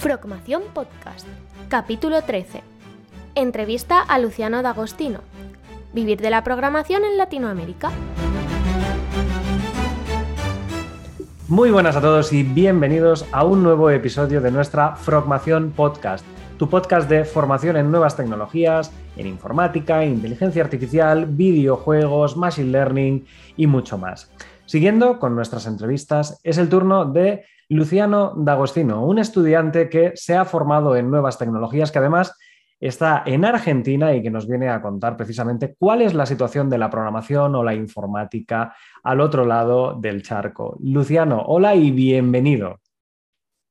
Frogmación Podcast, capítulo 13. Entrevista a Luciano D'Agostino. Vivir de la programación en Latinoamérica. Muy buenas a todos y bienvenidos a un nuevo episodio de nuestra Frogmación Podcast, tu podcast de formación en nuevas tecnologías, en informática, inteligencia artificial, videojuegos, machine learning y mucho más. Siguiendo con nuestras entrevistas, es el turno de Luciano D'Agostino, un estudiante que se ha formado en nuevas tecnologías, que además está en Argentina y que nos viene a contar precisamente cuál es la situación de la programación o la informática al otro lado del charco. Luciano, hola y bienvenido.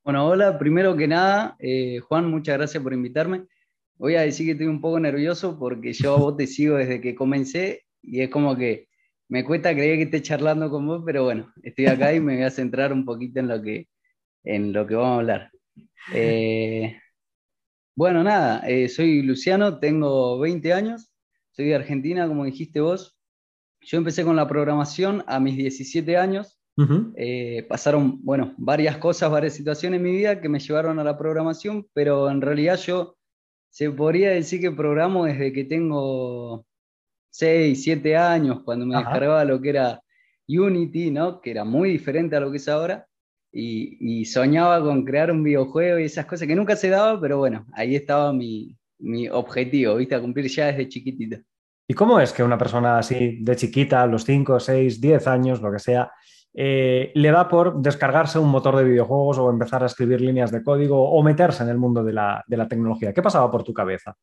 Bueno, hola, primero que nada, eh, Juan, muchas gracias por invitarme. Voy a decir que estoy un poco nervioso porque yo a vos te sigo desde que comencé y es como que me cuesta creer que esté charlando con vos, pero bueno, estoy acá y me voy a centrar un poquito en lo que, en lo que vamos a hablar. Eh, bueno, nada, eh, soy Luciano, tengo 20 años, soy de Argentina, como dijiste vos. Yo empecé con la programación a mis 17 años. Eh, pasaron, bueno, varias cosas, varias situaciones en mi vida que me llevaron a la programación, pero en realidad yo se podría decir que programo desde que tengo 6, 7 años, cuando me descargaba lo que era Unity, ¿no? que era muy diferente a lo que es ahora, y, soñaba con crear un videojuego y esas cosas que nunca se daba, pero bueno, ahí estaba mi, mi objetivo, ¿viste? A cumplir ya desde chiquitito. ¿Y cómo es que una persona así de chiquita, a los 5, 6, 10 años, lo que sea, eh, le da por descargarse un motor de videojuegos o empezar a escribir líneas de código o meterse en el mundo de la, de la tecnología? ¿Qué pasaba por tu cabeza?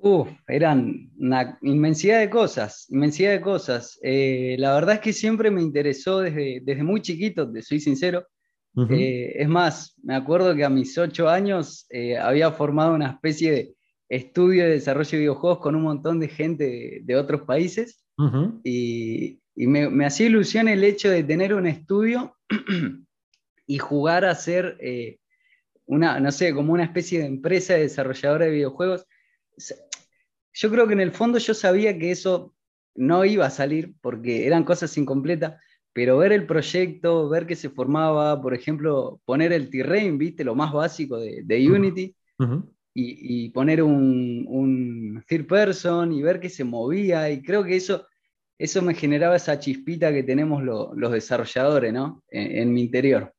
Uf, eran una inmensidad de cosas, inmensidad de cosas. Eh, la verdad es que siempre me interesó desde, desde muy chiquito, te soy sincero. Eh, es más, me acuerdo que a mis ocho años eh, había formado una especie de estudio de desarrollo de videojuegos con un montón de gente de, otros países y, y me, me, hacía ilusión el hecho de tener un estudio y jugar a ser una, no sé, como una especie de empresa de desarrolladora de videojuegos yo creo que en el fondo yo sabía que eso no iba a salir porque eran cosas incompletas, pero ver el proyecto, ver que se formaba, por ejemplo, poner el T-Rain, ¿viste? Lo más básico de, Unity, y, poner un, un, third person y ver que se movía, y creo que eso, eso me generaba esa chispita que tenemos los desarrolladores, ¿no? en mi interior.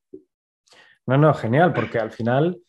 No, no, genial, porque al final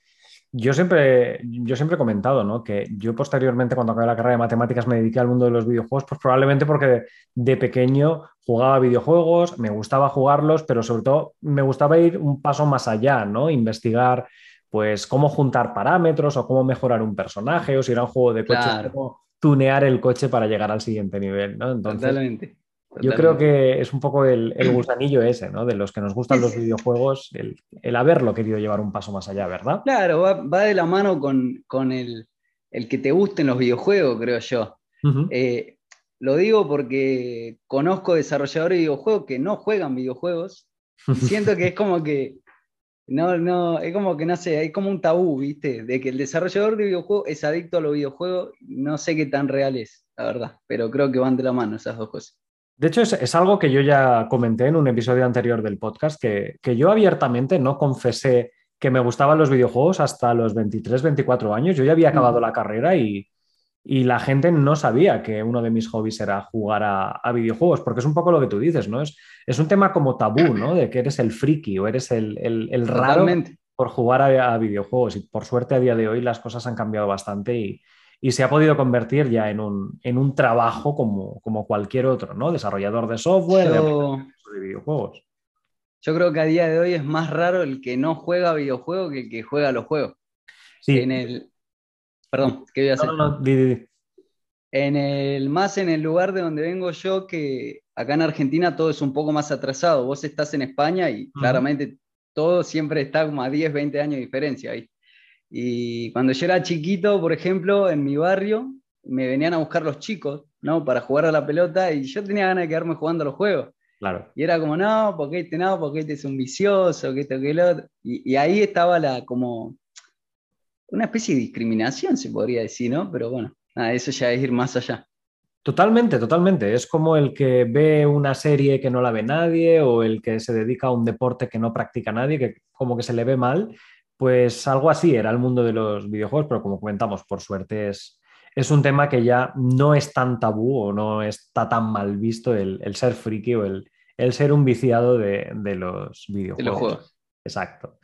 yo siempre, yo siempre he comentado ¿no? que yo posteriormente, cuando acabé la carrera de matemáticas, me dediqué al mundo de los videojuegos, pues probablemente porque de, pequeño jugaba videojuegos, me gustaba jugarlos, pero sobre todo me gustaba ir un paso más allá, ¿no? Investigar pues cómo juntar parámetros o cómo mejorar un personaje o si era un juego de coches, cómo tunear el coche para llegar al siguiente nivel, ¿no? Entonces, Totalmente. Yo creo que es un poco el, gusanillo ese, ¿no? De los que nos gustan los videojuegos, el, haberlo querido llevar un paso más allá, ¿verdad? Claro, va, de la mano con, el, que te gusten los videojuegos, creo yo. Eh, lo digo porque conozco desarrolladores de videojuegos que no juegan videojuegos. Siento que es como que. No, no, es como que no sé, hay como un tabú, ¿viste? De que el desarrollador de videojuegos es adicto a los videojuegos. No sé qué tan real es, la verdad. Pero creo que van de la mano esas dos cosas. De hecho, es, algo que yo ya comenté en un episodio anterior del podcast, que, yo abiertamente no confesé que me gustaban los videojuegos hasta los 23, 24 años. Yo ya había acabado la carrera y, la gente no sabía que uno de mis hobbies era jugar a, videojuegos, porque es un poco lo que tú dices, ¿no? Es, es un tema como tabú, ¿no? De que eres el friki o eres el, el, raro por jugar a, a, videojuegos. Y por suerte a día de hoy las cosas han cambiado bastante y, y se ha podido convertir ya en un, en un trabajo como, como, cualquier otro, ¿no? Desarrollador de software, de, videojuegos. Yo creo que a día de hoy es más raro el que no juega videojuegos que el que juega los juegos. Sí. En el... Perdón, ¿qué voy a hacer? No, no, En el, más en el lugar de donde vengo yo, que acá en Argentina todo es un poco más atrasado. Vos estás en España y claramente todo siempre está como a 10, 20 años de diferencia ahí. Y cuando yo era chiquito, por ejemplo, en mi barrio, me venían a buscar los chicos, ¿no? Para jugar a la pelota y yo tenía ganas de quedarme jugando a los juegos. Claro. Y era como, no, porque este no, porque este es un vicioso, que esto, que el otro. Y, ahí estaba la, como, una especie de discriminación, se podría decir, ¿no? Pero bueno, eso ya es ir más allá. Totalmente, totalmente. Es como el que ve una serie que no la ve nadie o el que se dedica a un deporte que no practica nadie, que como que se le ve mal Pues algo así era el mundo de los videojuegos, pero como comentamos, por suerte es, es un tema que ya no es tan tabú o no está tan mal visto el, ser friki o el, el, ser un viciado de, los videojuegos. Exacto.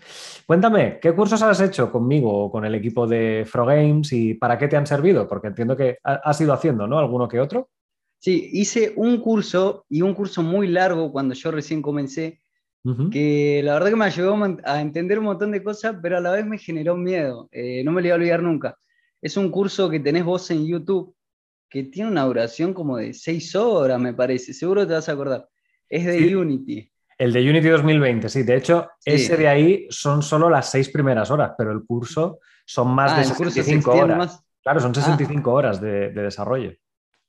Cuéntame, ¿qué cursos has hecho conmigo o con el equipo de Fro Games y para qué te han servido? Porque entiendo que has ido haciendo, ¿no? ¿Alguno que otro? Sí, hice un curso y un curso muy largo cuando yo recién comencé, que la verdad que me ayudó a entender un montón de cosas, pero a la vez me generó miedo. Eh, no me lo voy a olvidar nunca. Es un curso que tenés vos en YouTube, que tiene una duración como de seis horas, me parece. Seguro te vas a acordar. Es de Unity. El de Unity 2020, sí. De hecho, ese de ahí son solo las seis primeras horas, pero el curso son más ah, de 65 horas. Claro, son 65 ah. horas de, desarrollo.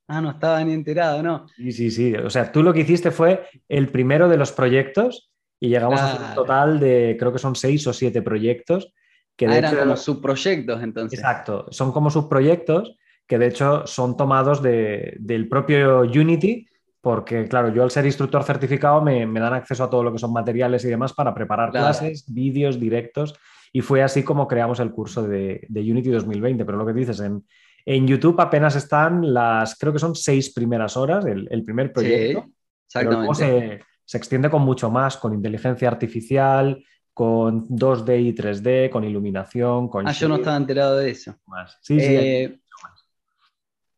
Ah, no estaba ni enterado, ¿no? Sí, sí, sí. O sea, tú lo que hiciste fue el primero de los proyectos y llegamos a un total de, creo que son seis o siete proyectos. Que ah, eran como subproyectos entonces. Exacto, son como subproyectos que de hecho son tomados del propio Unity porque claro, yo al ser instructor certificado me, dan acceso a todo lo que son materiales y demás para preparar clases, vídeos, directos, y fue así como creamos el curso de, Unity 2020. Pero lo que dices, en, en, YouTube apenas están las, creo que son seis primeras horas, el, primer proyecto. Sí, exactamente. se, se extiende con mucho más, con inteligencia artificial, con 2D y 3D, con iluminación, con... Ah, yo no estaba enterado de eso. Sí, sí. Eh,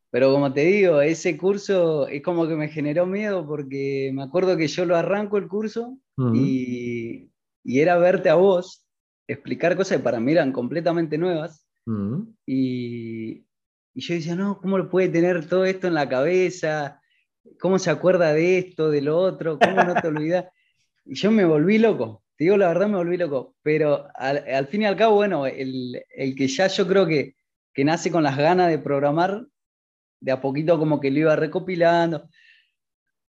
pero como te digo, ese curso es como que me generó miedo porque me acuerdo que yo lo arranco el curso y, era verte a vos explicar cosas que para mí eran completamente nuevas. y, yo decía, no, ¿cómo lo puede tener todo esto en la cabeza? ¿Cómo se acuerda de esto, de lo otro? ¿Cómo no te olvidas? y yo me volví loco, te digo la verdad, me volví loco. Pero al, fin y al cabo, bueno, el, que ya yo creo que, que nace con las ganas de programar, de a poquito como que lo iba recopilando.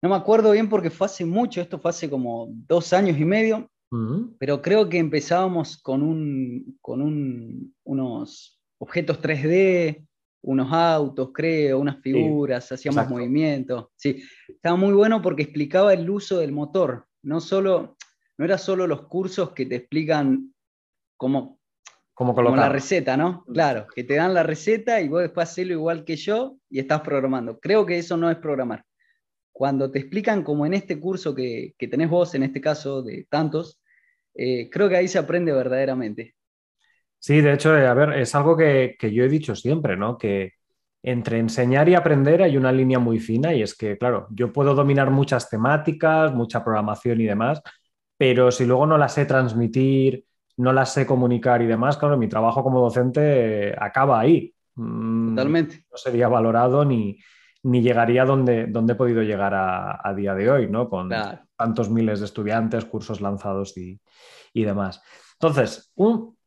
No me acuerdo bien porque fue hace mucho, esto fue hace como dos años y medio, pero creo que empezábamos con, un, con unos objetos 3D, unos autos, creo, unas figuras, hacíamos movimientos. Sí, estaba muy bueno porque explicaba el uso del motor. No, solo, no era solo los cursos que te explican cómo, como, la receta, ¿no? Mm. Claro, que te dan la receta y vos después hacerlo igual que yo y estás programando. Creo que eso no es programar. Cuando te explican, como en este curso que, que tenés vos, en este caso de tantos, eh, creo que ahí se aprende verdaderamente. Sí, de hecho, eh, a ver, es algo que, que, yo he dicho siempre, ¿no? Que entre enseñar y aprender hay una línea muy fina y es que, claro, yo puedo dominar muchas temáticas, mucha programación y demás, pero si luego no las sé transmitir, no las sé comunicar y demás, claro, mi trabajo como docente acaba ahí. Mm, Totalmente. No sería valorado ni, ni llegaría donde, donde he podido llegar a, día de hoy, ¿no? Con tantos miles de estudiantes, cursos lanzados y, demás. Entonces,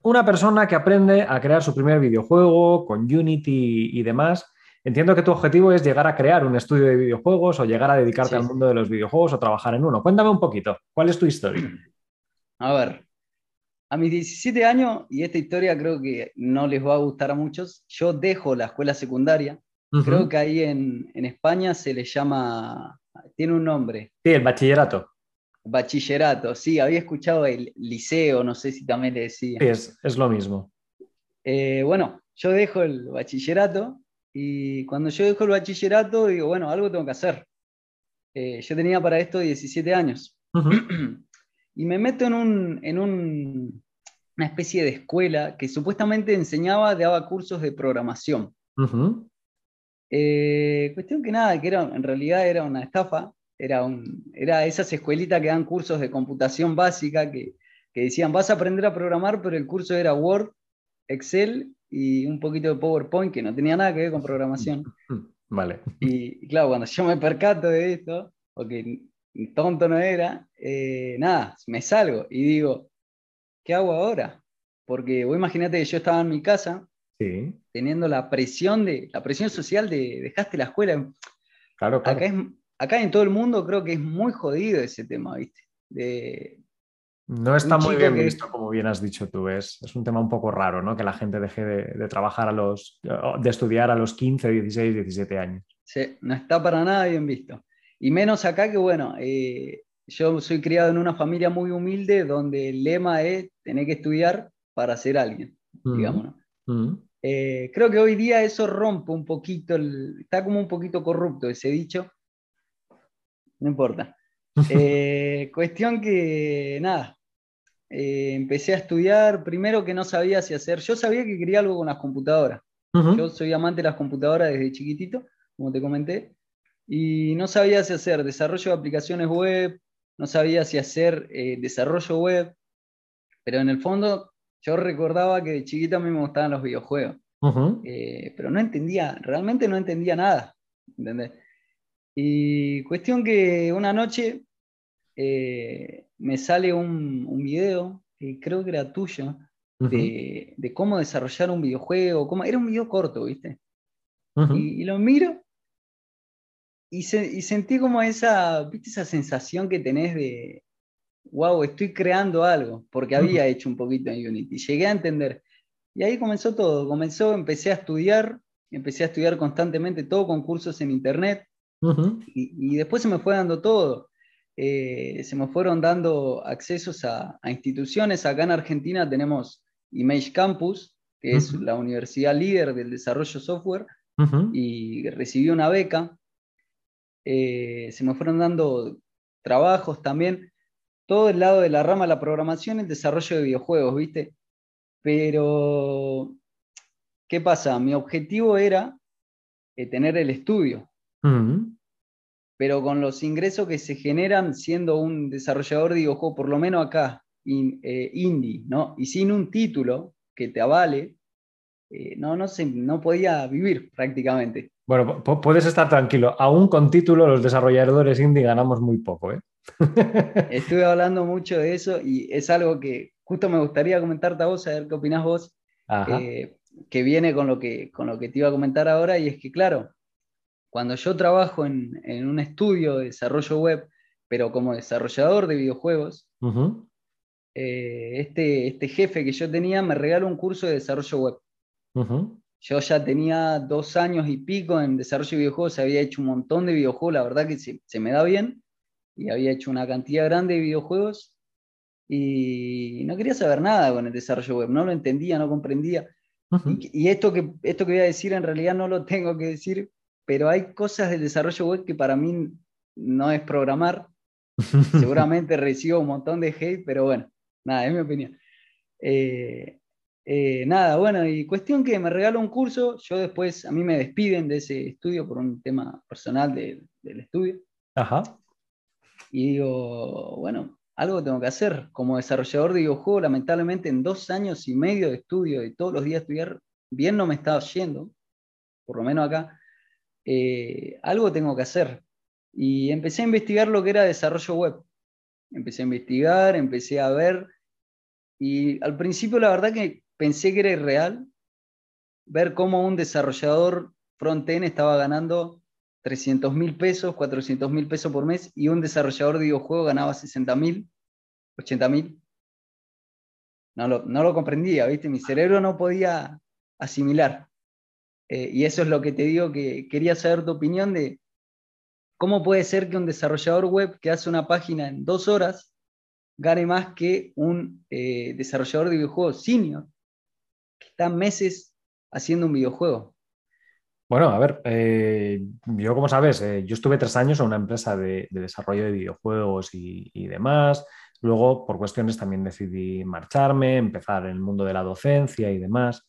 una persona que aprende a crear su primer videojuego con Unity y demás, entiendo que tu objetivo es llegar a crear un estudio de videojuegos o llegar a dedicarte al mundo de los videojuegos o trabajar en uno. Cuéntame un poquito, ¿cuál es tu historia? A ver, a mis 17 años, y esta historia creo que no les va a gustar a muchos, yo dejo la escuela secundaria. Creo que ahí en, España se le llama, tiene un nombre. Sí, el bachillerato. Bachillerato, sí, había escuchado el liceo, no sé si también le decía. Sí, es, lo mismo. Eh, bueno, yo dejo el bachillerato y cuando yo dejo el bachillerato digo, bueno, algo tengo que hacer. Eh, yo tenía para esto 17 años. y me meto en, un, en un, una especie de escuela que supuestamente enseñaba, daba cursos de programación. Eh, cuestión que nada, que era, en realidad era una estafa, era, un, era esas escuelitas que dan cursos de computación básica que, que decían, vas a aprender a programar, pero el curso era Word, Excel y un poquito de PowerPoint que no tenía nada que ver con programación. Vale. Y, claro, cuando yo me percato de esto, porque tonto no era, eh, nada, me salgo y digo, ¿qué hago ahora? Porque vos imagínate que yo estaba en mi casa teniendo la presión, de, la presión social de dejaste la escuela. Claro, Acá, es, acá en todo el mundo creo que es muy jodido ese tema, ¿viste? De, no está muy bien visto, como bien has dicho tú. Es, es un tema un poco raro, ¿no? Que la gente deje de, de, trabajar a los, de estudiar a los 15, 16, 17 años. Sí, no está para nada bien visto. Y menos acá que, bueno, eh, yo soy criado en una familia muy humilde donde el lema es tener que estudiar para ser alguien, digamos. Eh, creo que hoy día eso rompe un poquito, está como un poquito corrupto ese dicho. No importa. Eh, cuestión que, nada, eh, empecé a estudiar, primero que no sabía si hacer, yo sabía que quería algo con las computadoras. Yo soy amante de las computadoras desde chiquitito, como te comenté, y no sabía si hacer desarrollo de aplicaciones web, no sabía si hacer desarrollo web, pero en el fondo yo recordaba que de chiquita a mí me gustaban los videojuegos, eh, pero no entendía, realmente no entendía nada, ¿entendés? Y cuestión que una noche eh, me sale un, un, video, que creo que era tuyo, de, de, cómo desarrollar un videojuego, cómo, era un video corto, ¿viste? y, lo miro y, y, sentí como esa, ¿viste? esa sensación que tenés de, wow, estoy creando algo, porque había hecho un poquito en Unity. Llegué a entender. Y ahí comenzó todo. Comenzó, empecé a estudiar, empecé a estudiar constantemente, todo con cursos en Internet. Y, después se me fue dando todo. Eh, se me fueron dando accesos a, instituciones. Acá en Argentina tenemos Image Campus, que es la universidad líder del desarrollo software, y recibí una beca. Eh, se me fueron dando trabajos también todo el lado de la rama de la programación, el desarrollo de videojuegos, ¿viste? Pero, ¿qué pasa? Mi objetivo era eh, tener el estudio. Pero con los ingresos que se generan siendo un desarrollador de videojuegos, por lo menos acá, eh, indie, ¿no? Y sin un título que te avale, eh, no, no, se, no podía vivir prácticamente. Bueno, puedes estar tranquilo. Aún con título, los desarrolladores indie ganamos muy poco, ¿eh? Estuve hablando mucho de eso y es algo que justo me gustaría comentarte a vos, a ver qué opinás vos, eh, que viene con lo que, con lo que te iba a comentar ahora, y es que, claro, cuando yo trabajo en, un estudio de desarrollo web, pero como desarrollador de videojuegos, eh, este, este jefe que yo tenía me regaló un curso de desarrollo web. Yo ya tenía dos años y pico en desarrollo de videojuegos, había hecho un montón de videojuegos, la verdad que se me da bien, y había hecho una cantidad grande de videojuegos y no quería saber nada con el desarrollo web, no lo entendía, no comprendía. y, esto, que, esto que voy a decir en realidad no lo tengo que decir, pero hay cosas del desarrollo web que para mí no es programar. Seguramente recibo un montón de hate, pero bueno, nada, es mi opinión. Eh, eh, nada, bueno, y cuestión que me regalo un curso, yo después, a mí me despiden de ese estudio por un tema personal del estudio. Ajá. Y digo, bueno, algo tengo que hacer. Como desarrollador de videojuegos, lamentablemente en dos años y medio de estudio, de todos los días estudiar, bien no me estaba yendo, por lo menos acá, eh, algo tengo que hacer. Y empecé a investigar lo que era desarrollo web. Empecé a investigar, empecé a ver, y al principio la verdad que pensé que era irreal ver cómo un desarrollador front-end estaba ganando 300 mil pesos, 400 mil pesos por mes y un desarrollador de videojuegos ganaba 60 mil, 80 mil. No lo, no lo comprendía, ¿viste? Mi cerebro no podía asimilar. Eh, y eso es lo que te digo que quería saber tu opinión de cómo puede ser que un desarrollador web que hace una página en dos horas gane más que un eh, desarrollador de videojuegos senior que está meses haciendo un videojuego. Bueno, a ver, eh, yo como sabes, yo estuve tres años en una empresa de, desarrollo de videojuegos y, demás. Luego, por cuestiones, también decidí marcharme, empezar en el mundo de la docencia y demás.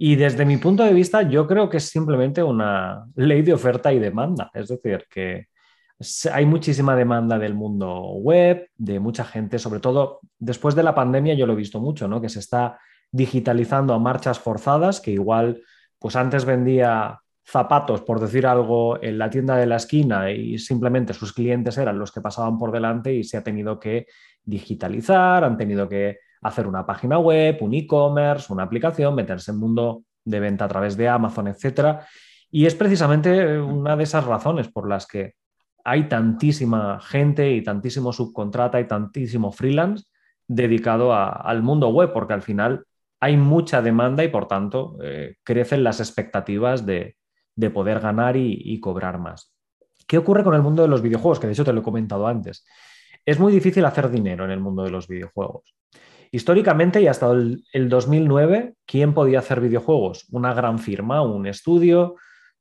Y desde mi punto de vista, yo creo que es simplemente una ley de oferta y demanda. Es decir, que hay muchísima demanda del mundo web, de mucha gente, sobre todo después de la pandemia, yo lo he visto mucho, ¿no? Que se está digitalizando a marchas forzadas, que igual pues antes vendía zapatos, por decir algo, en la tienda de la esquina y simplemente sus clientes eran los que pasaban por delante y se ha tenido que digitalizar, han tenido que hacer una página web, un e-commerce, una aplicación, meterse en mundo de venta a través de Amazon, etc. Y es precisamente una de esas razones por las que hay tantísima gente y tantísimo subcontrata y tantísimo freelance dedicado al mundo web, porque al final hay mucha demanda y por tanto eh, crecen las expectativas de, poder ganar y, cobrar más. ¿Qué ocurre con el mundo de los videojuegos? Que de hecho te lo he comentado antes. Es muy difícil hacer dinero en el mundo de los videojuegos. Históricamente y hasta el, 2009, ¿quién podía hacer videojuegos? Una gran firma, un estudio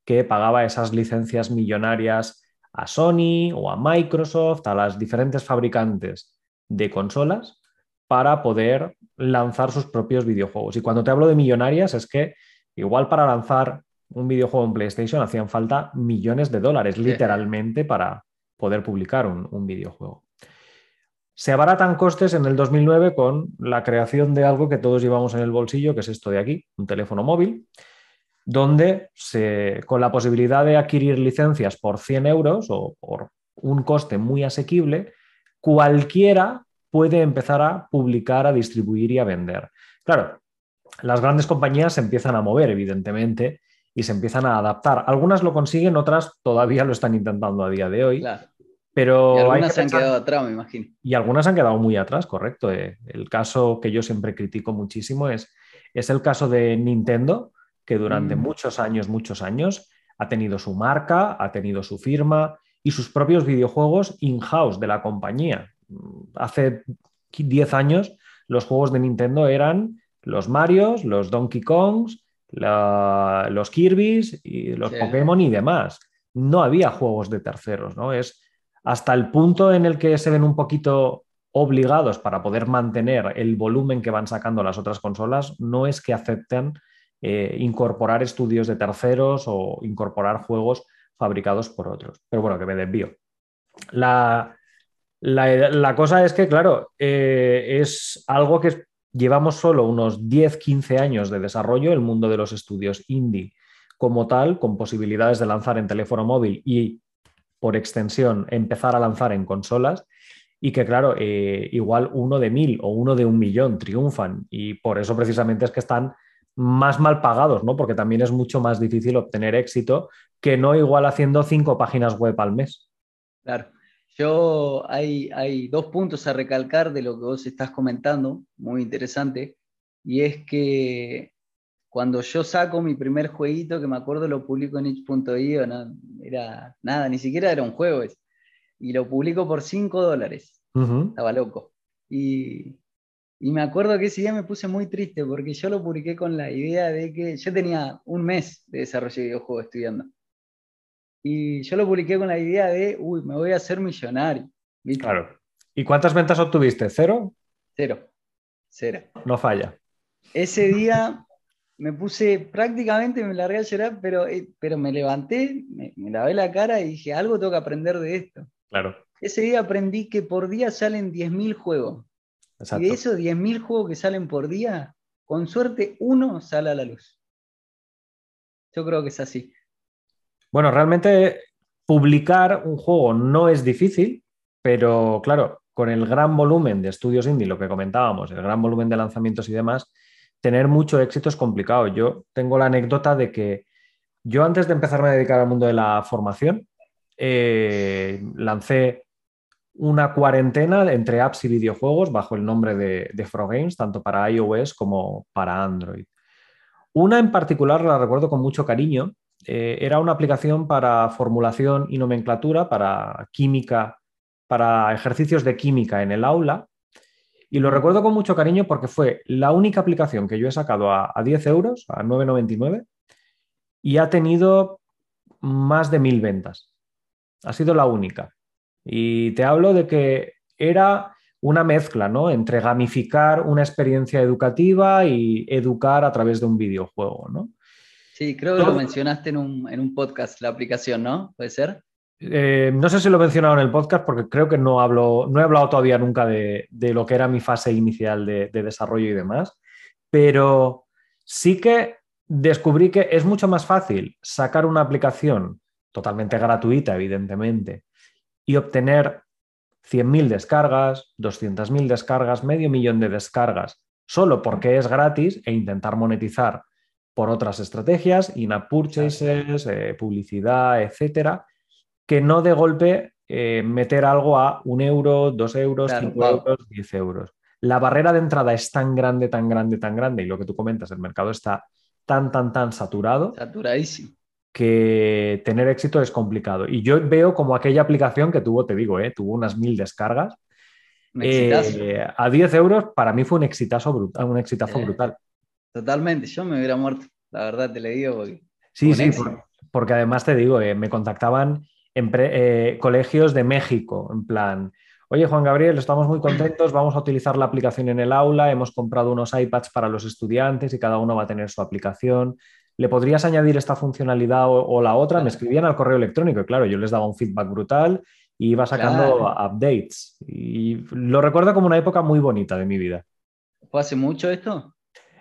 que pagaba esas licencias millonarias a Sony o a Microsoft, a las diferentes fabricantes de consolas para poder lanzar sus propios videojuegos. Y cuando te hablo de millonarias es que igual para lanzar un videojuego en PlayStation hacían falta millones de dólares, literalmente, para poder publicar un videojuego. Se abaratan costes en el 2009 con la creación de algo que todos llevamos en el bolsillo, que es esto de aquí, un teléfono móvil, donde con la posibilidad de adquirir licencias por 100 euros o por un coste muy asequible, cualquiera puede empezar a publicar, a distribuir y a vender. Claro, las grandes compañías se empiezan a mover, evidentemente, y se empiezan a adaptar. Algunas lo consiguen, otras todavía lo están intentando a día de hoy. Pero y algunas se han quedado atrás, me imagino. Y algunas han quedado muy atrás, correcto. Eh. El caso que yo siempre critico muchísimo es, es el caso de Nintendo, que durante mm. muchos años, muchos años, ha tenido su marca, ha tenido su firma y sus propios videojuegos in-house de la compañía. Hace 10 años los juegos de Nintendo eran los Marios, los Donkey Kongs, los Kirby's y los Pokémon y demás. No había juegos de terceros, ¿no? Es, hasta el punto en el que se ven un poquito obligados para poder mantener el volumen que van sacando las otras consolas, no es que acepten eh, incorporar estudios de terceros o incorporar juegos fabricados por otros. Pero bueno, que me desvío. La, la, cosa es que, claro, eh, es algo que llevamos solo unos 10, 15 años de desarrollo, el mundo de los estudios indie como tal, con posibilidades de lanzar en teléfono móvil y por extensión, empezar a lanzar en consolas y que, claro, eh, igual uno de mil o uno de un millón triunfan y por eso precisamente es que están más mal pagados, ¿no? Porque también es mucho más difícil obtener éxito que no igual haciendo cinco páginas web al mes. Claro. Yo hay, hay dos puntos a recalcar de lo que vos estás comentando, muy interesante, y es que cuando yo saco mi primer jueguito, que me acuerdo lo publico en itch.io, no, era nada, ni siquiera era un juego, y lo publico por 5 dólares. Estaba loco. Y, y, me acuerdo que ese día me puse muy triste porque yo lo publiqué con la idea de que yo tenía un mes de desarrollo de videojuegos estudiando. Y yo lo publiqué con la idea de, uy, me voy a hacer millonario. Claro. ¿Y cuántas ventas obtuviste? ¿Cero? Cero. Cero. No falla. Ese día me puse prácticamente, me largué a llorar, pero, eh, pero me levanté, me, lavé la cara y dije, algo tengo que aprender de esto. Claro. Ese día aprendí que por día salen 10.000 juegos. Y de esos 10.000 juegos que salen por día, con suerte uno sale a la luz. Yo creo que es así. Bueno, realmente publicar un juego no es difícil, pero claro, con el gran volumen de estudios indie, lo que comentábamos, el gran volumen de lanzamientos y demás, tener mucho éxito es complicado. Yo tengo la anécdota de que yo antes de empezarme a dedicar al mundo de la formación, eh, lancé una cuarentena entre apps y videojuegos bajo el nombre de, de Games, tanto para iOS como para Android. Una en particular la recuerdo con mucho cariño. Eh, era una aplicación para formulación y nomenclatura, para química, para ejercicios de química en el aula, y lo recuerdo con mucho cariño porque fue la única aplicación que yo he sacado a, 10 euros, a 9,99, y ha tenido más de mil ventas. Ha sido la única. Y te hablo de que era una mezcla ¿no? entre gamificar una experiencia educativa y educar a través de un videojuego. ¿no? Sí, creo que lo mencionaste en un, en un podcast, la aplicación, ¿no? ¿Puede ser? Eh, no sé si lo he mencionado en el podcast porque creo que no, hablo, no he hablado todavía nunca de, lo que era mi fase inicial de, desarrollo y demás, pero sí que descubrí que es mucho más fácil sacar una aplicación totalmente gratuita, evidentemente, y obtener 100.000 descargas, 200.000 descargas, medio millón de descargas, solo porque es gratis e intentar monetizar por otras estrategias, in-app purchases, eh, publicidad, etcétera, que no de golpe eh, meter algo a un euro, dos euros, cinco euros, diez euros. La barrera de entrada es tan grande, tan grande, tan grande, y lo que tú comentas, el mercado está tan, tan, tan saturado. Saturadísimo. Que tener éxito es complicado. Y yo veo como aquella aplicación que tuvo, te digo, eh, tuvo unas mil descargas. Eh, a 10 euros para mí fue un exitazo brutal. Un exitazo brutal. Totalmente, yo me hubiera muerto, la verdad te le digo. sí, sí, porque, además te digo, me contactaban colegios de México, en plan, Oye, Juan Gabriel, estamos muy contentos, vamos a utilizar la aplicación en el aula, hemos comprado unos iPads para los estudiantes y cada uno va a tener su aplicación. ¿Le podrías añadir esta funcionalidad o, la otra? Me escribían al correo electrónico y claro, yo les daba un feedback brutal y iba sacando updates. Y lo recuerdo como una época muy bonita de mi vida. ¿Fue hace mucho esto?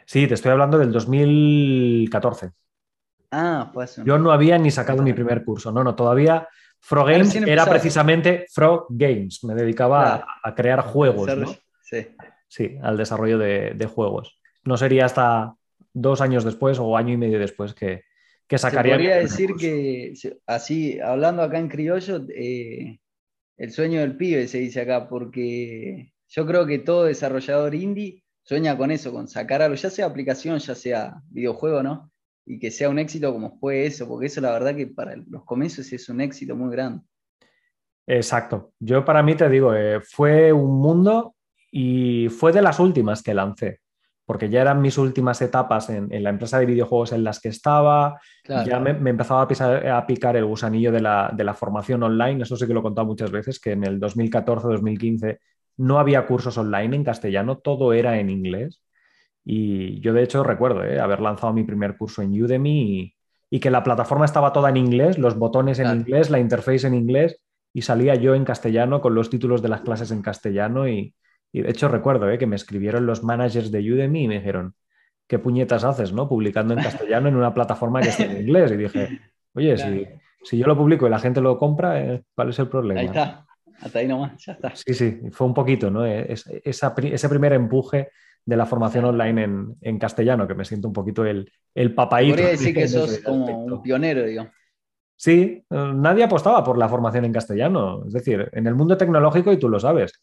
Sí, te estoy hablando del 2014. Ah, fue hace Yo no había ni sacado mi primer curso, no, no, todavía Frog Games era precisamente Frog Games, me dedicaba a, crear juegos, Sí. Sí, al desarrollo de, juegos. No sería hasta dos años después o año y medio después que, que sacaría. Se podría decir que, así, hablando acá en criollo, eh, el sueño del pibe se dice acá, porque yo creo que todo desarrollador indie sueña con eso, con sacar algo, ya sea aplicación, ya sea videojuego, ¿no? Y que sea un éxito como fue eso, porque eso la verdad que para los comienzos es un éxito muy grande. Exacto. Yo para mí te digo, eh, fue un mundo y fue de las últimas que lancé, porque ya eran mis últimas etapas en, la empresa de videojuegos en las que estaba, ya me, empezaba a, a, picar el gusanillo de la, de la, formación online, eso sí que lo he contado muchas veces, que en el 2014-2015 no había cursos online en castellano, todo era en inglés. Y yo de hecho recuerdo ¿eh? haber lanzado mi primer curso en Udemy y, que la plataforma estaba toda en inglés, los botones en inglés, la interface en inglés y salía yo en castellano con los títulos de las clases en castellano y, de hecho recuerdo ¿eh? que me escribieron los managers de Udemy y me dijeron, ¿qué puñetas haces, no? Publicando en castellano en una plataforma que está en inglés. Y dije, oye, si, si, yo lo publico y la gente lo compra, eh, ¿cuál es el problema? Ahí está, hasta ahí nomás, ya está. Sí, sí, fue un poquito, ¿no? ese primer empuje de la formación online en, castellano, que me siento un poquito el, el papaíto. Podría decir que sos como un pionero, digo. Sí, nadie apostaba por la formación en castellano. Es decir, en el mundo tecnológico, y tú lo sabes,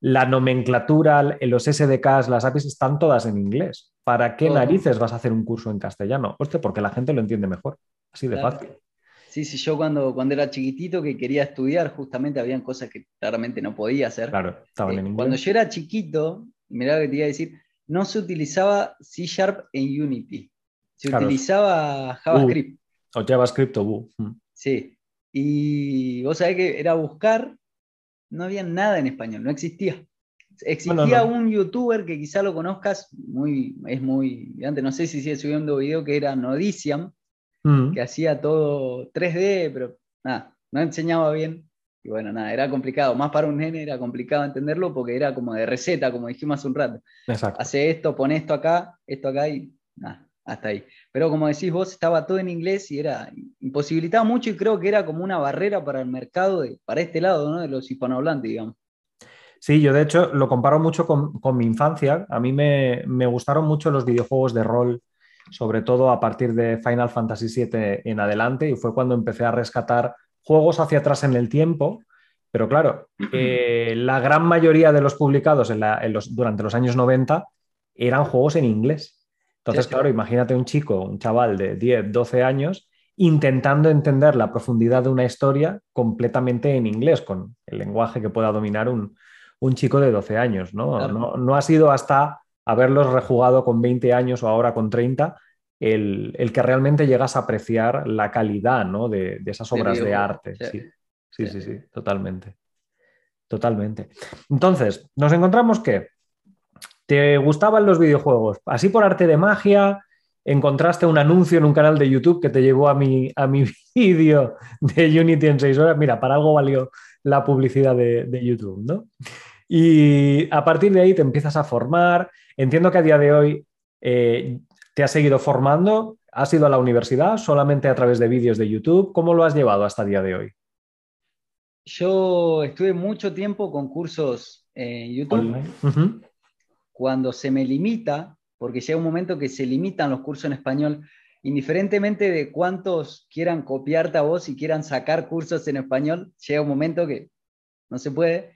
la nomenclatura, los SDKs, las APIs están todas en inglés. ¿Para qué narices vas a hacer un curso en castellano? Hostia, porque la gente lo entiende mejor. Así de fácil. Sí, sí, yo cuando, cuando era chiquitito que quería estudiar, justamente habían cosas que claramente no podía hacer. Claro, estaban en eh, inglés. Cuando yo era chiquito, mirá lo que te iba a decir, no se utilizaba C Sharp en Unity, se utilizaba JavaScript. o JavaScript o. Mm. Sí, y vos sabés que era buscar, no había nada en español, no existía. Existía un youtuber que quizá lo conozcas, muy, es muy, antes no sé si sigue subiendo video, que era Nodiciam, mm. que hacía todo 3D, pero nada, no enseñaba bien. Y bueno, nada, era complicado. Más para un nene era complicado entenderlo porque era como de receta, como dijimos hace un rato. Exacto. Hace esto, pone esto acá, esto acá y nada, hasta ahí. Pero como decís vos, estaba todo en inglés y era imposibilitaba mucho y creo que era como una barrera para el mercado, de, para este lado, ¿no? De los hispanohablantes, digamos. Sí, yo de hecho lo comparo mucho con, con mi infancia. A mí me, me, gustaron mucho los videojuegos de rol, sobre todo a partir de Final Fantasy VII en adelante, y fue cuando empecé a rescatar juegos hacia atrás en el tiempo, pero claro, eh, la gran mayoría de los publicados durante los años 90 eran juegos en inglés. Entonces, claro, imagínate un chico, un chaval de 10, 12 años, intentando entender la profundidad de una historia completamente en inglés, con el lenguaje que pueda dominar un, chico de 12 años. ¿no? ¿no? ha sido hasta haberlos rejugado con 20 años o ahora con 30 el, que realmente llegas a apreciar la calidad de, esas obras de, arte. Sí. Sí, sí, sí, totalmente. Totalmente. Entonces, nos encontramos que te gustaban los videojuegos. Así por arte de magia, encontraste un anuncio en un canal de YouTube que te llevó a mi, a mi vídeo de Unity en 6 horas. Mira, para algo valió la publicidad de, YouTube, ¿no? Y a partir de ahí te empiezas a formar. Entiendo que a día de hoy eh, ¿Te has seguido formando? ¿Has ido a la universidad solamente a través de vídeos de YouTube? ¿Cómo lo has llevado hasta el día de hoy? Yo estuve mucho tiempo con cursos en YouTube. Cuando se me limita, porque llega un momento que se limitan los cursos en español, indiferentemente de cuántos quieran copiarte a vos y quieran sacar cursos en español, llega un momento que no se puede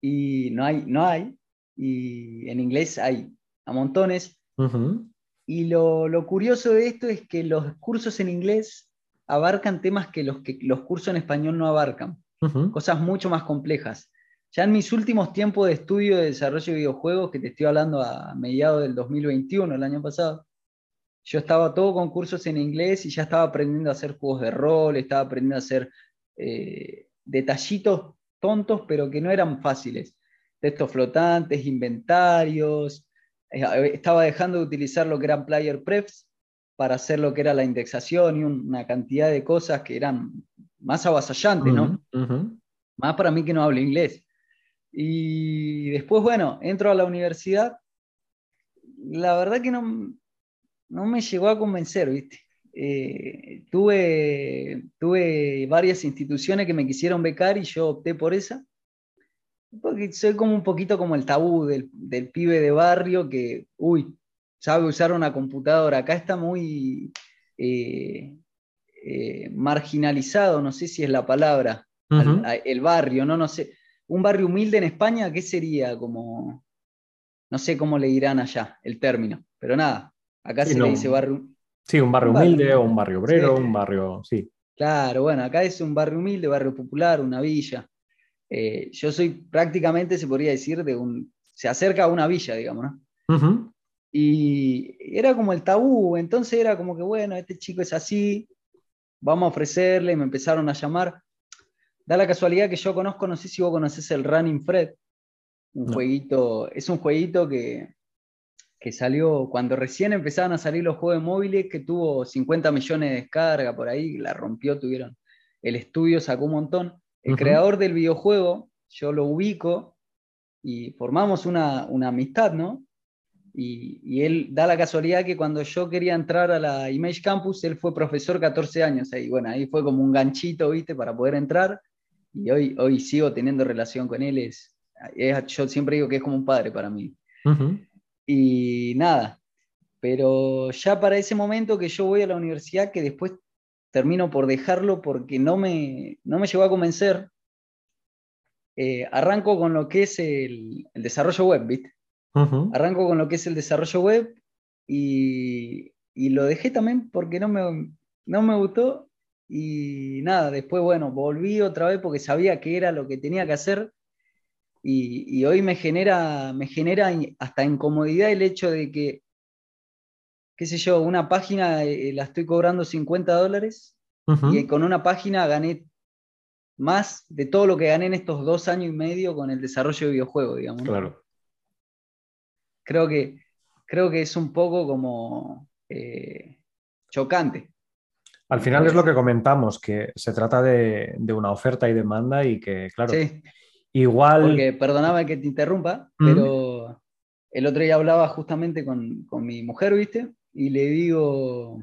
y no hay, no hay. Y en inglés hay a montones. Y lo, curioso de esto es que los cursos en inglés abarcan temas que los, que los cursos en español no abarcan, cosas mucho más complejas. ya en mis últimos tiempos de estudio de desarrollo de videojuegos, que te estoy hablando a mediados del 2021, el año pasado, yo estaba todo con cursos en inglés y ya estaba aprendiendo a hacer juegos de rol, estaba aprendiendo a hacer eh, detallitos tontos, pero que no eran fáciles. Textos flotantes, inventarios. Eh, estaba dejando de utilizar lo que eran player preps para hacer lo que era la indexación y una cantidad de cosas que eran más avasallantes, ¿no? Más para mí que no hablo inglés. Y después, bueno, entro a la universidad. La verdad que no, no me llegó a convencer, ¿viste? Eh, tuve, tuve varias instituciones que me quisieron becar y yo opté por esa. Porque soy como un poquito como el tabú del, pibe de barrio que, uy, sabe usar una computadora. Acá está muy eh, eh, marginalizado, no sé si es la palabra, el barrio, ¿no? No sé. Un barrio humilde en España, ¿qué sería? Como, no sé cómo le dirán allá el término, pero nada, Acá se le dice barrio. Sí, un barrio humilde o un barrio obrero, un barrio, sí. Claro, bueno, acá es un barrio humilde, barrio popular, una villa. Eh, yo soy prácticamente, se podría decir, de un. Se acerca a una villa, digamos, ¿no? Y era como el tabú, entonces era como que, bueno, este chico es así, vamos a ofrecerle, me empezaron a llamar. Da la casualidad que yo conozco, no sé si vos conocés el Running Fred, un jueguito, es un jueguito que, que salió cuando recién empezaban a salir los juegos móviles, que tuvo 50 millones de descargas por ahí, la rompió, tuvieron. El estudio sacó un montón. El creador del videojuego, yo lo ubico y formamos una, amistad, ¿no? Y, él da la casualidad que cuando yo quería entrar a la Image Campus, él fue profesor 14 años ahí. Bueno, ahí fue como un ganchito, ¿viste? Para poder entrar. Y hoy, hoy sigo teniendo relación con él. Es, yo siempre digo que es como un padre para mí. Y nada, pero ya para ese momento que yo voy a la universidad, que después termino por dejarlo porque no me, no me llegó a convencer, eh, arranco con lo que es el, desarrollo web, ¿viste? Arranco con lo que es el desarrollo web y, lo dejé también porque no me, no me gustó y nada, después, bueno, volví otra vez porque sabía que era lo que tenía que hacer y, hoy me genera, me genera hasta incomodidad el hecho de que, qué sé yo, una página eh, la estoy cobrando 50 dólares y con una página gané más de todo lo que gané en estos dos años y medio con el desarrollo de videojuegos, digamos. Claro. Creo que, creo que es un poco como eh, chocante. Al final es lo que comentamos, que se trata de, una oferta y demanda y que, claro, Igual. Porque, perdóname que te interrumpa, pero el otro día hablaba justamente con, mi mujer, ¿viste? Y le digo,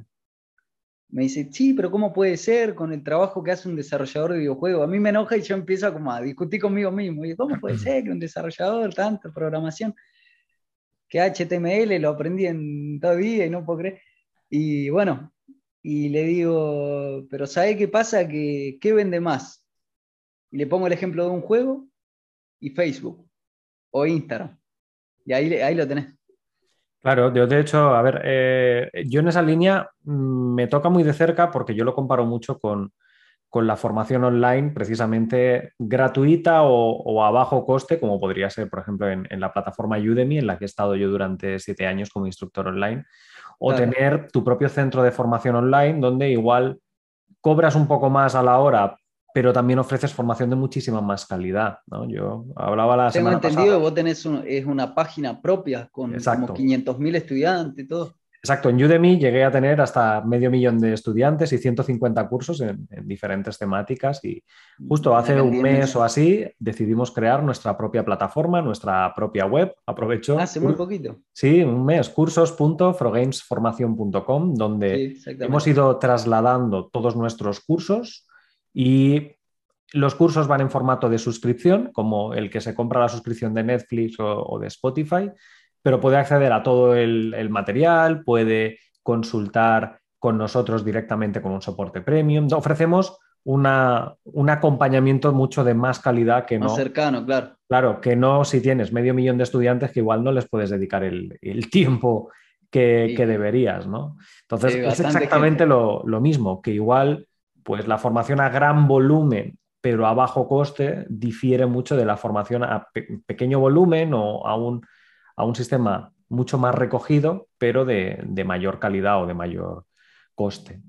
me dice, sí, pero ¿cómo puede ser con el trabajo que hace un desarrollador de videojuegos? A mí me enoja y yo empiezo como a discutir conmigo mismo. Y ¿cómo puede ser que un desarrollador, tanta programación, que HTML lo aprendí en todo día y no puedo creer? Y bueno, y le digo, pero ¿sabe qué pasa? Que, ¿Qué vende más? Y le pongo el ejemplo de un juego y Facebook o Instagram. Y ahí, ahí lo tenés. Claro, yo de hecho, a ver, eh, yo en esa línea mm, me toca muy de cerca porque yo lo comparo mucho con, la formación online precisamente gratuita o, a bajo coste, como podría ser, por ejemplo, en, la plataforma Udemy, en la que he estado yo durante siete años como instructor online, o tener tu propio centro de formación online donde igual cobras un poco más a la hora pero también ofreces formación de muchísima más calidad. ¿no? Yo hablaba la Tengo semana entendido que vos tenés es una página propia con como 500.000 estudiantes y todo. Exacto, en Udemy llegué a tener hasta medio millón de estudiantes y 150 cursos en, diferentes temáticas y justo hace un mes o así decidimos crear nuestra propia plataforma, nuestra propia web. Aprovecho. Hace muy poquito. Sí, un mes, cursos.frogamesformación.com, donde hemos ido trasladando todos nuestros cursos y los cursos van en formato de suscripción, como el que se compra la suscripción de Netflix o, de Spotify, pero puede acceder a todo el, material, puede consultar con nosotros directamente con un soporte premium. Ofrecemos una, un acompañamiento mucho de más calidad que más no. cercano, claro. Claro, que no si tienes medio millón de estudiantes que igual no les puedes dedicar el, tiempo que, deberías, ¿no? Entonces, es exactamente lo, lo, mismo, que igual pues la formación a gran volumen, pero a bajo coste difiere mucho de la formación a pequeño volumen o a un, a un, sistema mucho más recogido, pero de, mayor calidad o de mayor coste.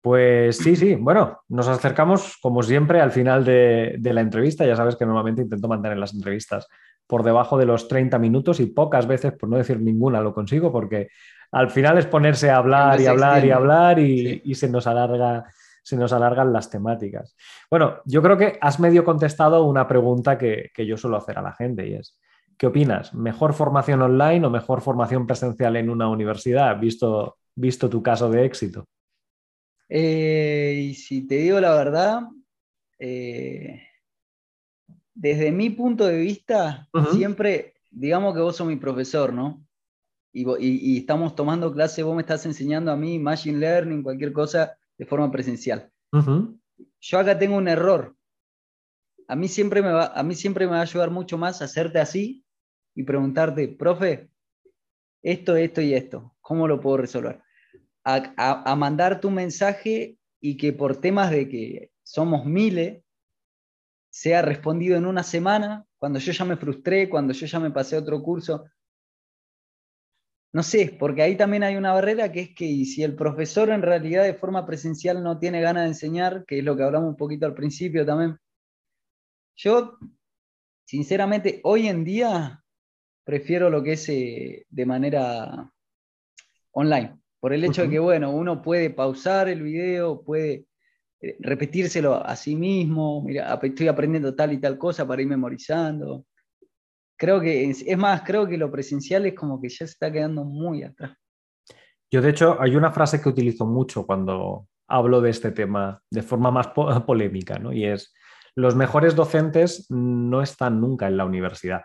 Pues sí, sí, bueno, nos acercamos como siempre al final de, de, la entrevista. Ya sabes que normalmente intento mantener las entrevistas por debajo de los 30 minutos y pocas veces, por no decir ninguna, lo consigo porque al final es ponerse a hablar y hablar y hablar y, se, nos alarga, se nos alargan las temáticas. Bueno, yo creo que has medio contestado una pregunta que, yo suelo hacer a la gente y es, ¿qué opinas? ¿Mejor formación online o mejor formación presencial en una universidad, visto, visto tu caso de éxito? Eh, y si te digo la verdad, eh, desde mi punto de vista, siempre, digamos que vos sos mi profesor, ¿no? Y, estamos tomando clase, vos me estás enseñando a mí Machine Learning, cualquier cosa de forma presencial. Yo acá tengo un error. A mí, siempre me va, a mí siempre me va a ayudar mucho más hacerte así y preguntarte, profe, esto, esto y esto, ¿cómo lo puedo resolver? A, a mandar tu mensaje y que por temas de que somos miles, sea respondido en una semana, cuando yo ya me frustré, cuando yo ya me pasé a otro curso, no sé, porque ahí también hay una barrera que es que si el profesor en realidad de forma presencial no tiene ganas de enseñar, que es lo que hablamos un poquito al principio también, yo, sinceramente, hoy en día prefiero lo que es eh, de manera online, por el hecho de que, bueno, uno puede pausar el video, puede eh, repetírselo a sí mismo, mira, estoy aprendiendo tal y tal cosa para ir memorizando creo que, es más, creo que lo presencial es como que ya se está quedando muy atrás. Yo, de hecho, hay una frase que utilizo mucho cuando hablo de este tema de forma más polémica, ¿no? Y es, los mejores docentes no están nunca en la universidad.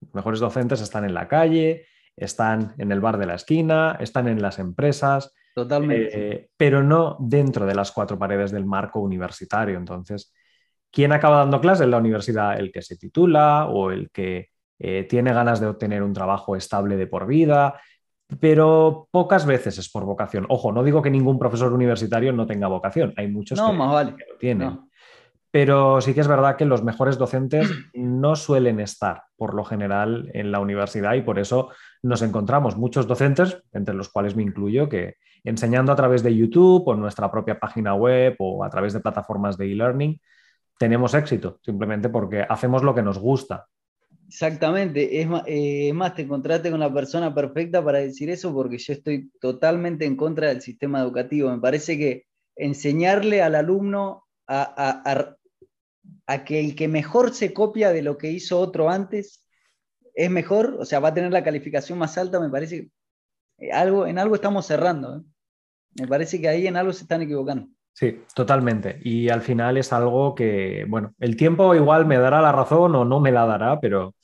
Los mejores docentes están en la calle, están en el bar de la esquina, están en las empresas. Totalmente. Eh, pero no dentro de las cuatro paredes del marco universitario. Entonces, ¿quién acaba dando clases en la universidad? El que se titula o el que eh, tiene ganas de obtener un trabajo estable de por vida, pero pocas veces es por vocación. Ojo, no digo que ningún profesor universitario no tenga vocación, hay muchos que, lo tienen. Pero sí que es verdad que los mejores docentes no suelen estar, por lo general, en la universidad y por eso nos encontramos muchos docentes, entre los cuales me incluyo, que enseñando a través de YouTube o en nuestra propia página web o a través de plataformas de e-learning, tenemos éxito, simplemente porque hacemos lo que nos gusta Exactamente, es más, eh, más, te encontraste con la persona perfecta para decir eso porque yo estoy totalmente en contra del sistema educativo. Me parece que enseñarle al alumno a, que el que mejor se copia de lo que hizo otro antes es mejor, o sea, va a tener la calificación más alta, me parece que algo, en algo estamos cerrando. ¿eh? Me parece que ahí en algo se están equivocando. Sí, totalmente. Y al final es algo que, bueno, el tiempo igual me dará la razón o no me la dará, pero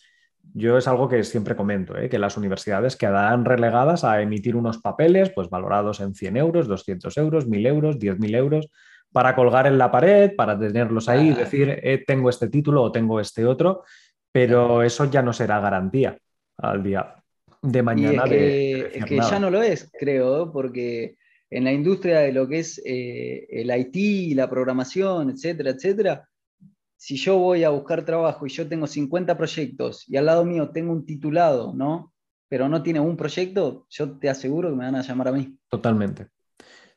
yo es algo que siempre comento, ¿eh? que las universidades quedarán relegadas a emitir unos papeles pues valorados en 100 euros, 200 euros, 1000 euros, 10.000 euros, para colgar en la pared, para tenerlos ahí y decir, eh, tengo este título o tengo este otro, pero eso ya no será garantía al día de mañana. es que, ya no lo es, creo, porque en la industria de lo que es eh, el IT, la programación, etcétera, etcétera, si yo voy a buscar trabajo y yo tengo 50 proyectos y al lado mío tengo un titulado, ¿no? Pero no tiene un proyecto, yo te aseguro que me van a llamar a mí. Totalmente.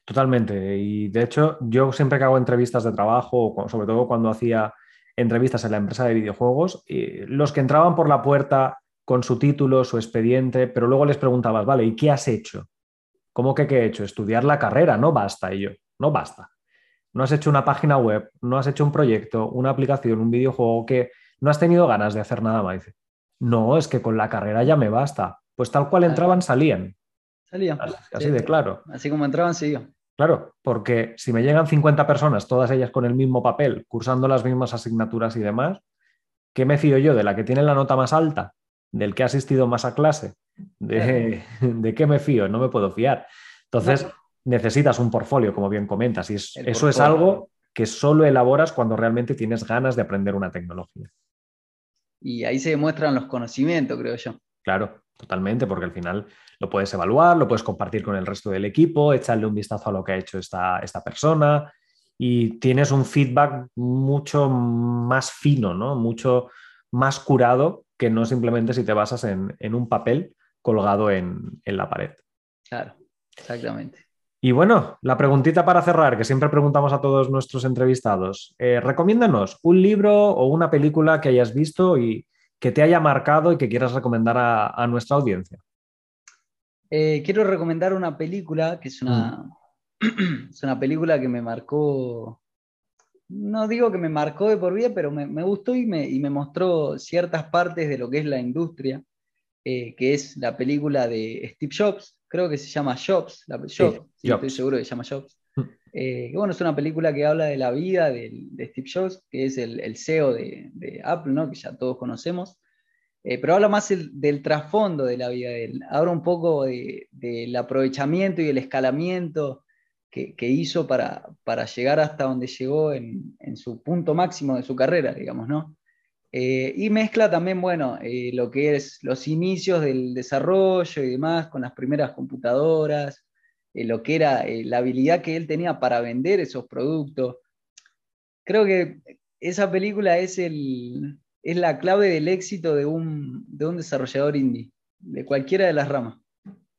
Totalmente. Y de hecho, yo siempre que hago entrevistas de trabajo, sobre todo cuando hacía entrevistas en la empresa de videojuegos, los que entraban por la puerta con su título, su expediente, pero luego les preguntabas, vale, ¿y qué has hecho? ¿Cómo que qué he hecho? Estudiar la carrera, no basta ello, no basta no has hecho una página web, no has hecho un proyecto, una aplicación, un videojuego, que no has tenido ganas de hacer nada más. Dice, no, es que con la carrera ya me basta. Pues tal cual entraban, salían. Salían. Así, de claro. Así como entraban, seguían. Claro, porque si me llegan 50 personas, todas ellas con el mismo papel, cursando las mismas asignaturas y demás, ¿qué me fío yo? ¿De la que tiene la nota más alta? ¿Del que ha asistido más a clase? ¿De, ¿de qué me fío? No me puedo fiar. Entonces, necesitas un portfolio, como bien comentas, y eso es algo que solo elaboras cuando realmente tienes ganas de aprender una tecnología. Y ahí se demuestran los conocimientos, creo yo. Claro, totalmente, porque al final lo puedes evaluar, lo puedes compartir con el resto del equipo, echarle un vistazo a lo que ha hecho esta, esta persona y tienes un feedback mucho más fino, ¿no? Mucho más curado que no simplemente si te basas en, un papel colgado en, la pared. Claro, exactamente. Y bueno, la preguntita para cerrar, que siempre preguntamos a todos nuestros entrevistados. Eh, recomiéndanos un libro o una película que hayas visto y que te haya marcado y que quieras recomendar a, nuestra audiencia. Eh, quiero recomendar una película que es una, mm. es una película que me marcó, no digo que me marcó de por vida, pero me, gustó y me, y me, mostró ciertas partes de lo que es la industria, eh, que es la película de Steve Jobs, creo que se llama Jobs, la, estoy seguro que se llama Jobs. Mm. Eh, que bueno, es una película que habla de la vida de, Steve Jobs, que es el, CEO de, Apple, ¿no? que ya todos conocemos, eh, pero habla más del trasfondo de la vida de él, habla un poco del aprovechamiento y el escalamiento que, hizo para, para, llegar hasta donde llegó en, en, su punto máximo de su carrera, digamos, ¿no? Eh, y mezcla también, bueno, eh, lo que es los inicios del desarrollo y demás con las primeras computadoras, eh, lo que era la habilidad que él tenía para vender esos productos. Creo que esa película es, el, es la clave del éxito de un, de un desarrollador indie, de cualquiera de las ramas.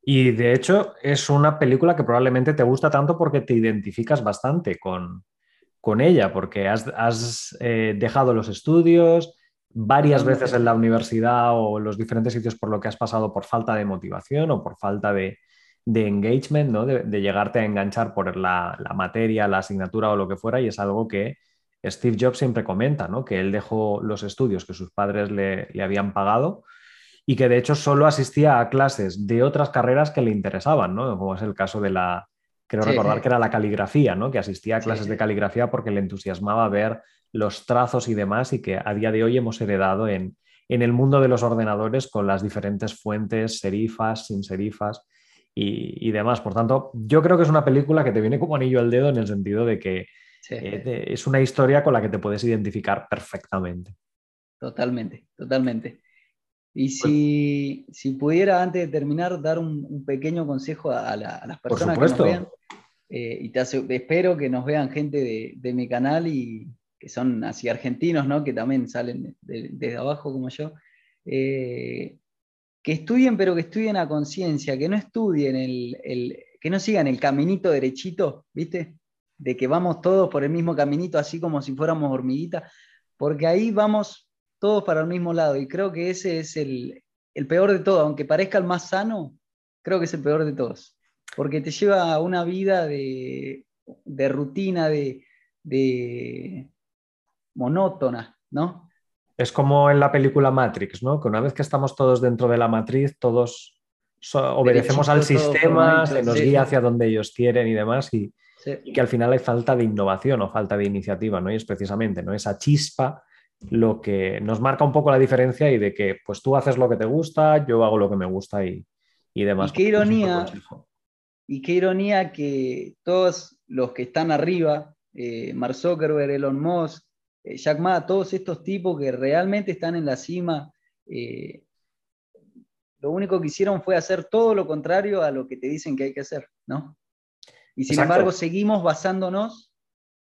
Y de hecho es una película que probablemente te gusta tanto porque te identificas bastante con, con ella, porque has dejado los estudios, varias veces en la universidad o en los diferentes sitios por lo que has pasado por falta de motivación o por falta de, engagement, ¿no? de, llegarte a enganchar por la, materia, la asignatura o lo que fuera, y es algo que Steve Jobs siempre comenta, ¿no? que él dejó los estudios que sus padres le, habían pagado y que de hecho solo asistía a clases de otras carreras que le interesaban, ¿no? como es el caso de la, creo recordar que era la caligrafía, ¿no? que asistía a clases de caligrafía porque le entusiasmaba ver los trazos y demás, y que a día de hoy hemos heredado en, el mundo de los ordenadores con las diferentes fuentes, serifas, sin serifas y, demás. Por tanto, yo creo que es una película que te viene como anillo al dedo en el sentido de que eh, es una historia con la que te puedes identificar perfectamente. Totalmente, totalmente. Y pues si, pudiera, antes de terminar, dar un, pequeño consejo a, las personas que nos vean, eh, y te espero que nos vean gente de mi canal y, que son así argentinos, ¿no? que también salen desde abajo como yo, eh, que estudien, pero que estudien a conciencia, que no estudien el, que no sigan el caminito derechito, ¿viste? De que vamos todos por el mismo caminito, así como si fuéramos hormiguitas, porque ahí vamos todos para el mismo lado. Y creo que ese es el, peor de todo, aunque parezca el más sano, creo que es el peor de todos, porque te lleva a una vida de, rutina, de, monótona, ¿no? Es como en la película Matrix, ¿no? Que una vez que estamos todos dentro de la matriz, todos obedecemos al sistema, se nos guía hacia donde ellos quieren y demás, y, que al final hay falta de innovación o falta de iniciativa, ¿no? Y es precisamente ¿no? esa chispa lo que nos marca un poco la diferencia y de que pues tú haces lo que te gusta, yo hago lo que me gusta y, demás. Y qué ironía, y qué ironía que todos los que están arriba, eh, Mark Zuckerberg, Elon Musk, Jack Ma, todos estos tipos que realmente están en la cima, eh, lo único que hicieron fue hacer todo lo contrario a lo que te dicen que hay que hacer, ¿no? Y sin embargo seguimos basándonos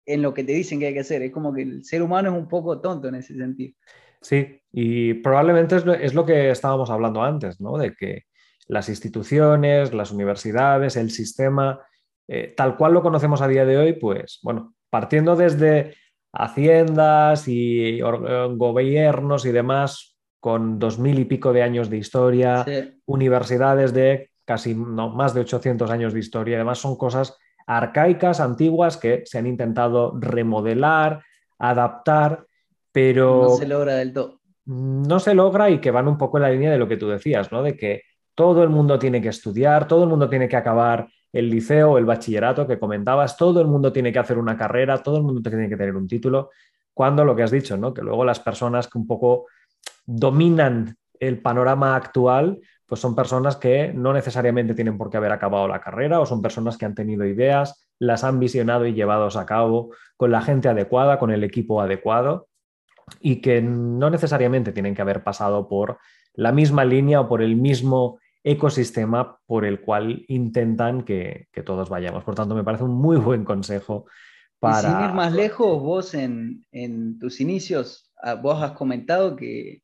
en lo que te dicen que hay que hacer. Es como que el ser humano es un poco tonto en ese sentido. Sí, y probablemente es lo, que estábamos hablando antes, ¿no? De que las instituciones, las universidades, el sistema, eh, tal cual lo conocemos a día de hoy, pues bueno, partiendo desde haciendas y gobiernos y demás con dos mil y pico de años de historia, universidades de casi no, más de 800 años de historia. Además, son cosas arcaicas, antiguas, que se han intentado remodelar, adaptar, pero... No se logra del todo. No se logra y que van un poco en la línea de lo que tú decías, ¿no? De que todo el mundo tiene que estudiar, todo el mundo tiene que acabar el liceo, el bachillerato que comentabas, todo el mundo tiene que hacer una carrera, todo el mundo tiene que tener un título, cuando lo que has dicho, ¿no? que luego las personas que un poco dominan el panorama actual, pues son personas que no necesariamente tienen por qué haber acabado la carrera o son personas que han tenido ideas, las han visionado y llevados a cabo con la gente adecuada, con el equipo adecuado y que no necesariamente tienen que haber pasado por la misma línea o por el mismo ecosistema por el cual intentan que, todos vayamos. Por tanto, me parece un muy buen consejo Y sin ir más lejos, vos en, en tus inicios, ah, vos has comentado que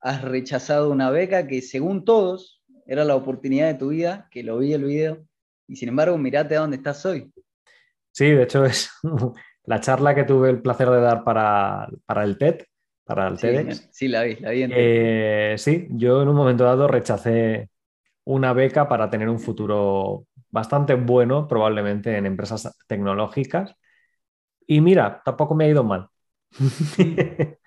has rechazado una beca que según todos era la oportunidad de tu vida, que lo vi el video, y sin embargo, mirate a dónde estás hoy. Sí, de hecho es la charla que tuve el placer de dar para, para el TED, para el sí, TEDx. Sí, la vi, la vi. Eh, sí, yo en un momento dado rechacé una beca para tener un futuro bastante bueno, probablemente en empresas tecnológicas. Y mira, tampoco me ha ido mal.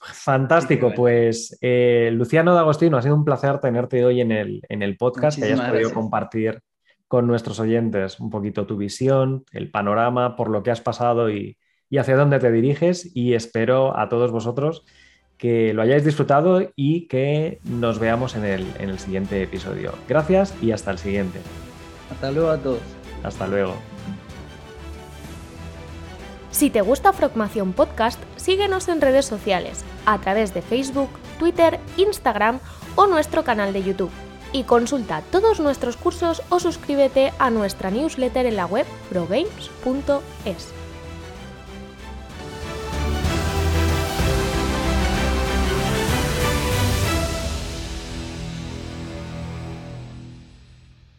Fantástico, pues eh, Luciano D'Agostino, ha sido un placer tenerte hoy en el, en el podcast, que hayas podido compartir con nuestros oyentes un poquito tu visión, el panorama, por lo que has pasado y, hacia dónde te diriges. Y espero a todos vosotros que lo hayáis disfrutado y que nos veamos en el, en el siguiente episodio. Gracias y hasta el siguiente. Hasta luego a todos. Hasta luego. Si te gusta Frogmación Podcast, síguenos en redes sociales, a través de Facebook, Twitter, Instagram o nuestro canal de YouTube y consulta todos nuestros cursos o suscríbete a nuestra newsletter en la web progames.es.